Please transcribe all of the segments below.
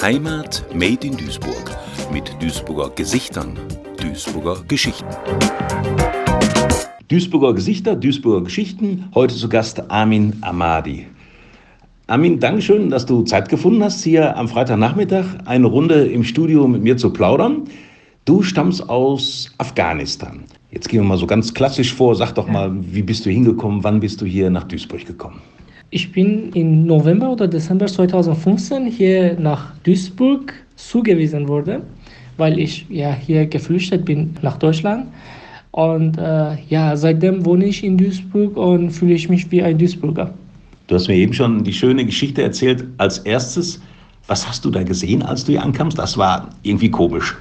Heimat Made in Duisburg mit Duisburger Gesichtern, Duisburger Geschichten. Duisburger Gesichter, Duisburger Geschichten. Heute zu Gast Armin Amadi. Armin, Dankeschön, dass du Zeit gefunden hast, hier am Freitagnachmittag eine Runde im Studio mit mir zu plaudern. Du stammst aus Afghanistan. Jetzt gehen wir mal so ganz klassisch vor. Sag doch mal, wie bist du hingekommen? Wann bist du hier nach Duisburg gekommen? Ich bin im November oder Dezember 2015 hier nach Duisburg zugewiesen worden, weil ich ja hier geflüchtet bin nach Deutschland. Und äh, ja, seitdem wohne ich in Duisburg und fühle ich mich wie ein Duisburger. Du hast mir eben schon die schöne Geschichte erzählt. Als erstes, was hast du da gesehen, als du hier ankamst? Das war irgendwie komisch.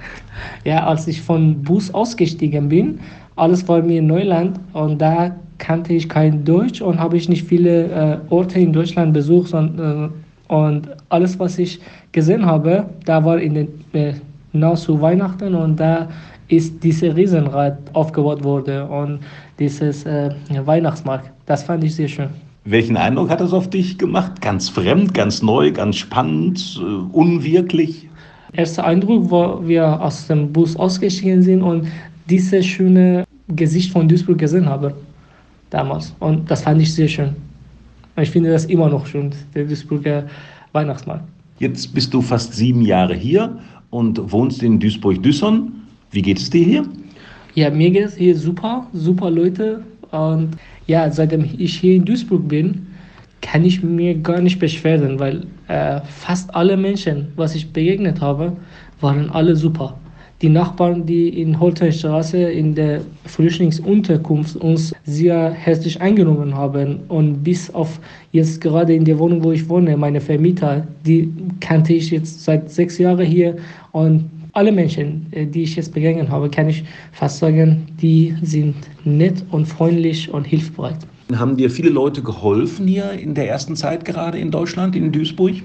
Ja, als ich von Bus ausgestiegen bin, alles war mir Neuland und da kannte ich kein Deutsch und habe ich nicht viele äh, Orte in Deutschland besucht. Und, äh, und alles, was ich gesehen habe, da war in den, äh, nahezu Weihnachten und da ist dieser Riesenrad aufgebaut worden und dieses äh, Weihnachtsmarkt. Das fand ich sehr schön. Welchen Eindruck hat das auf dich gemacht? Ganz fremd, ganz neu, ganz spannend, äh, unwirklich? Erster Eindruck war, wir aus dem Bus ausgestiegen sind und dieses schöne Gesicht von Duisburg gesehen haben damals. Und das fand ich sehr schön. Und ich finde das immer noch schön, der Duisburger Weihnachtsmarkt. Jetzt bist du fast sieben Jahre hier und wohnst in Duisburg-Düsson. Wie geht es dir hier? Ja, mir geht es hier super, super Leute. Und ja, seitdem ich hier in Duisburg bin, kann ich mir gar nicht beschweren, weil äh, fast alle Menschen, was ich begegnet habe, waren alle super die Nachbarn, die in Holteinstraße in der Flüchtlingsunterkunft uns sehr herzlich eingenommen haben. Und bis auf jetzt gerade in der Wohnung, wo ich wohne, meine Vermieter, die kannte ich jetzt seit sechs Jahren hier. Und alle Menschen, äh, die ich jetzt begegnet habe, kann ich fast sagen, die sind nett und freundlich und hilfsbereit. Haben dir viele Leute geholfen hier in der ersten Zeit gerade in Deutschland, in Duisburg?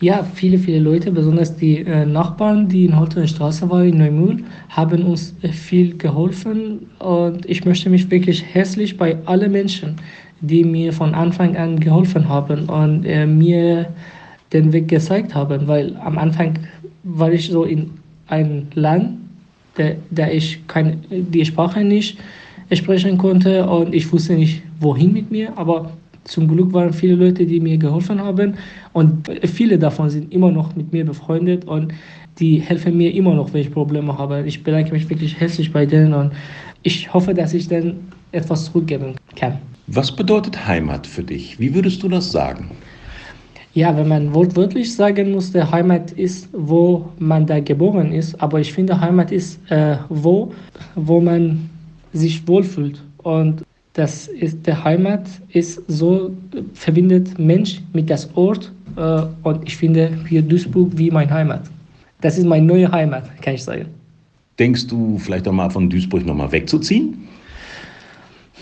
Ja, viele, viele Leute, besonders die äh, Nachbarn, die in Holtener Straße waren, in Neumühl, haben uns äh, viel geholfen. Und ich möchte mich wirklich herzlich bei allen Menschen, die mir von Anfang an geholfen haben und äh, mir den Weg gezeigt haben. Weil am Anfang war ich so in einem Land, der, der ich keine, die Sprache nicht sprechen konnte und ich wusste nicht, wohin mit mir. Aber zum Glück waren viele Leute, die mir geholfen haben und viele davon sind immer noch mit mir befreundet und die helfen mir immer noch, wenn ich Probleme habe. Ich bedanke mich wirklich herzlich bei denen und ich hoffe, dass ich dann etwas zurückgeben kann. Was bedeutet Heimat für dich? Wie würdest du das sagen? Ja, wenn man wortwörtlich sagen muss, der Heimat ist, wo man da geboren ist, aber ich finde, Heimat ist, äh, wo, wo man sich wohlfühlt. Und das ist der Heimat ist so verbindet Mensch mit das Ort äh, und ich finde hier Duisburg wie mein Heimat. Das ist meine neue Heimat, kann ich sagen. Denkst du vielleicht auch mal von Duisburg nochmal wegzuziehen?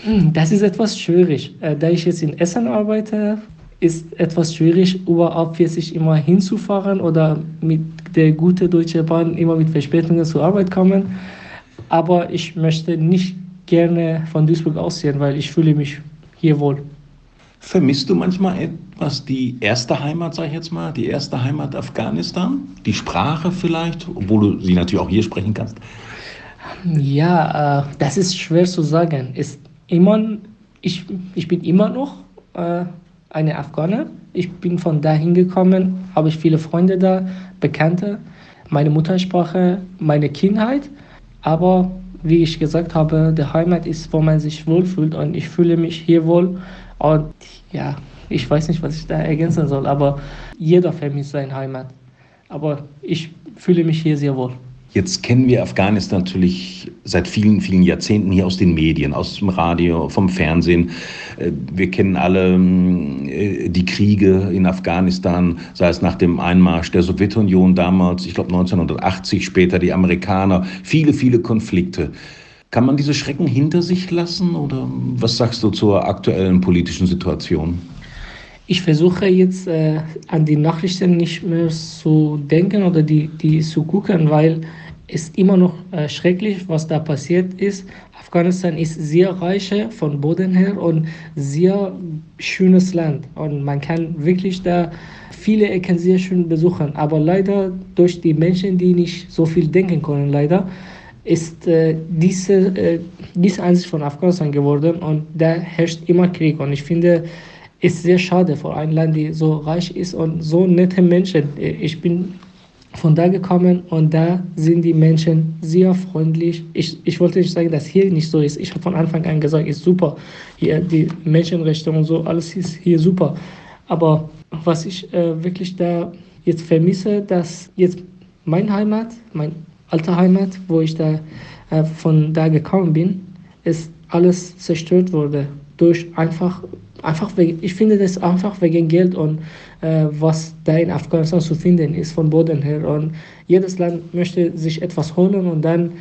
Hm, das ist etwas schwierig. Äh, da ich jetzt in Essen arbeite, ist etwas schwierig, überhaupt sich immer hinzufahren oder mit der guten Deutsche Bahn immer mit Verspätungen zur Arbeit kommen. Aber ich möchte nicht gerne von Duisburg ausziehen, weil ich fühle mich hier wohl. Vermisst du manchmal etwas die erste Heimat, sag ich jetzt mal, die erste Heimat Afghanistan? Die Sprache vielleicht, obwohl du sie natürlich auch hier sprechen kannst? Ja, äh, das ist schwer zu sagen. Ist immer, ich, ich bin immer noch äh, eine Afghane. Ich bin von dahin gekommen, habe ich viele Freunde da, Bekannte, meine Muttersprache, meine Kindheit. Aber wie ich gesagt habe, der Heimat ist, wo man sich wohlfühlt und ich fühle mich hier wohl. Und ja, ich weiß nicht, was ich da ergänzen soll, aber jeder vermisst seine Heimat. Aber ich fühle mich hier sehr wohl. Jetzt kennen wir Afghanistan natürlich seit vielen, vielen Jahrzehnten hier aus den Medien, aus dem Radio, vom Fernsehen. Äh, wir kennen alle äh, die Kriege in Afghanistan, sei es nach dem Einmarsch der Sowjetunion damals, ich glaube 1980, später die Amerikaner, viele, viele Konflikte. Kann man diese Schrecken hinter sich lassen oder was sagst du zur aktuellen politischen Situation? Ich versuche jetzt äh, an die Nachrichten nicht mehr zu denken oder die, die zu gucken, weil ist immer noch äh, schrecklich, was da passiert ist. Afghanistan ist sehr reich von Boden her und sehr schönes Land. Und man kann wirklich da viele Ecken sehr schön besuchen. Aber leider durch die Menschen, die nicht so viel denken können, leider, ist äh, diese, äh, diese Ansicht von Afghanistan geworden und da herrscht immer Krieg. Und ich finde, ist sehr schade für ein Land, die so reich ist und so nette Menschen. Ich bin von da gekommen und da sind die Menschen sehr freundlich. Ich, ich wollte nicht sagen, dass hier nicht so ist. Ich habe von Anfang an gesagt, ist super. Hier die Menschenrechte und so, alles ist hier super. Aber was ich äh, wirklich da jetzt vermisse, dass jetzt mein Heimat, mein alter Heimat, wo ich da äh, von da gekommen bin, ist alles zerstört wurde durch einfach einfach ich finde das einfach wegen Geld und äh, was da in Afghanistan zu finden ist von Boden her. Und jedes Land möchte sich etwas holen und dann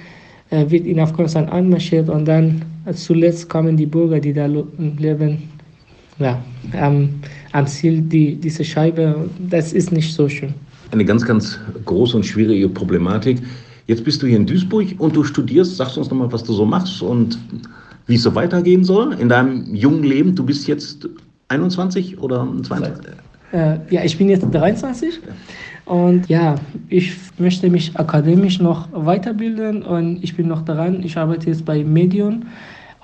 äh, wird in Afghanistan anmarschiert und dann äh, zuletzt kommen die Bürger, die da leben, ja, am, am Ziel die, diese Scheibe. Das ist nicht so schön. Eine ganz, ganz große und schwierige Problematik. Jetzt bist du hier in Duisburg und du studierst. Sagst du uns nochmal, was du so machst und wie es so weitergehen soll in deinem jungen Leben. Du bist jetzt 21 oder 22? Äh, ja, ich bin jetzt 23 und ja, ich möchte mich akademisch noch weiterbilden und ich bin noch daran. Ich arbeite jetzt bei Medion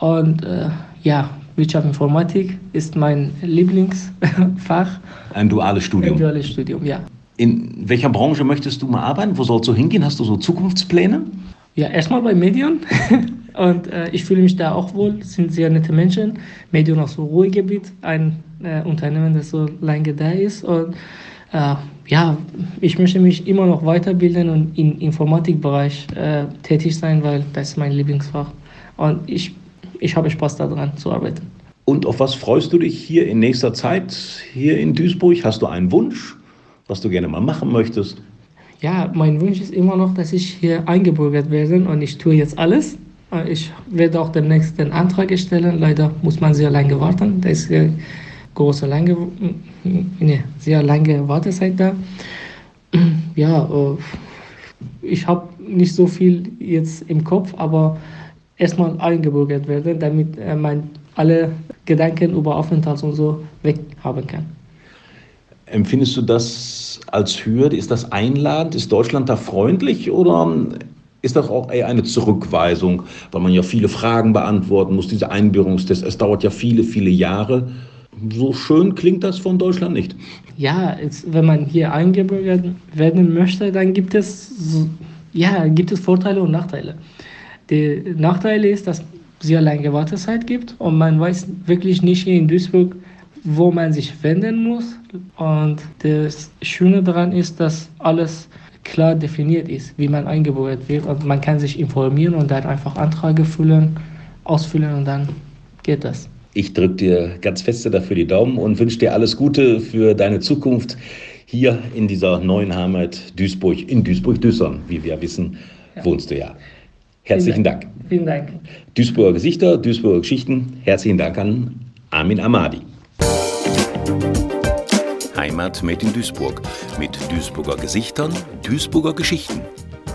und äh, ja, Wirtschaftsinformatik ist mein Lieblingsfach. Ein duales Studium. Ein duales Studium, ja. In welcher Branche möchtest du mal arbeiten? Wo sollst du hingehen? Hast du so Zukunftspläne? Ja, erstmal bei Medion. Und äh, ich fühle mich da auch wohl, sind sehr nette Menschen. Medion aus dem Ruhrgebiet, ein äh, Unternehmen, das so lange da ist. Und äh, ja, ich möchte mich immer noch weiterbilden und im Informatikbereich äh, tätig sein, weil das ist mein Lieblingsfach. Und ich, ich habe Spaß daran zu arbeiten. Und auf was freust du dich hier in nächster Zeit hier in Duisburg? Hast du einen Wunsch, was du gerne mal machen möchtest? Ja, mein Wunsch ist immer noch, dass ich hier eingebürgert werde und ich tue jetzt alles, ich werde auch demnächst den Antrag stellen. Leider muss man sehr lange warten. Da ist eine große, lange, eine sehr lange Wartezeit da. Ja, äh, ich habe nicht so viel jetzt im Kopf, aber erstmal eingebürgert werden, damit äh, man alle Gedanken über Aufenthalt und so weg haben kann. Empfindest du das als Hürde? Ist das einladend? Ist Deutschland da freundlich oder ist das auch eher eine Zurückweisung, weil man ja viele Fragen beantworten muss, diese Einbürgerungstest. Es dauert ja viele, viele Jahre. So schön klingt das von Deutschland nicht. Ja, jetzt, wenn man hier eingebürgert werden möchte, dann gibt es, ja, gibt es Vorteile und Nachteile. Der Nachteil ist, dass sehr lange Wartezeit gibt und man weiß wirklich nicht hier in Duisburg, wo man sich wenden muss. Und das Schöne daran ist, dass alles klar definiert ist, wie man eingebürgert wird. Und man kann sich informieren und dann einfach Anträge füllen, ausfüllen und dann geht das. Ich drücke dir ganz feste dafür die Daumen und wünsche dir alles Gute für deine Zukunft hier in dieser neuen Heimat Duisburg, in Duisburg-Düssern, wie wir wissen, ja. wohnst du ja. Herzlichen Dank. Vielen Dank. Duisburger Gesichter, Duisburger Geschichten. Herzlichen Dank an Armin Amadi. Heimat made in Duisburg mit Duisburger Gesichtern, Duisburger Geschichten.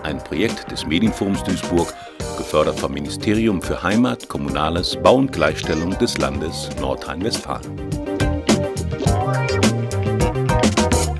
Ein Projekt des Medienforums Duisburg, gefördert vom Ministerium für Heimat, Kommunales, Bau und Gleichstellung des Landes Nordrhein-Westfalen.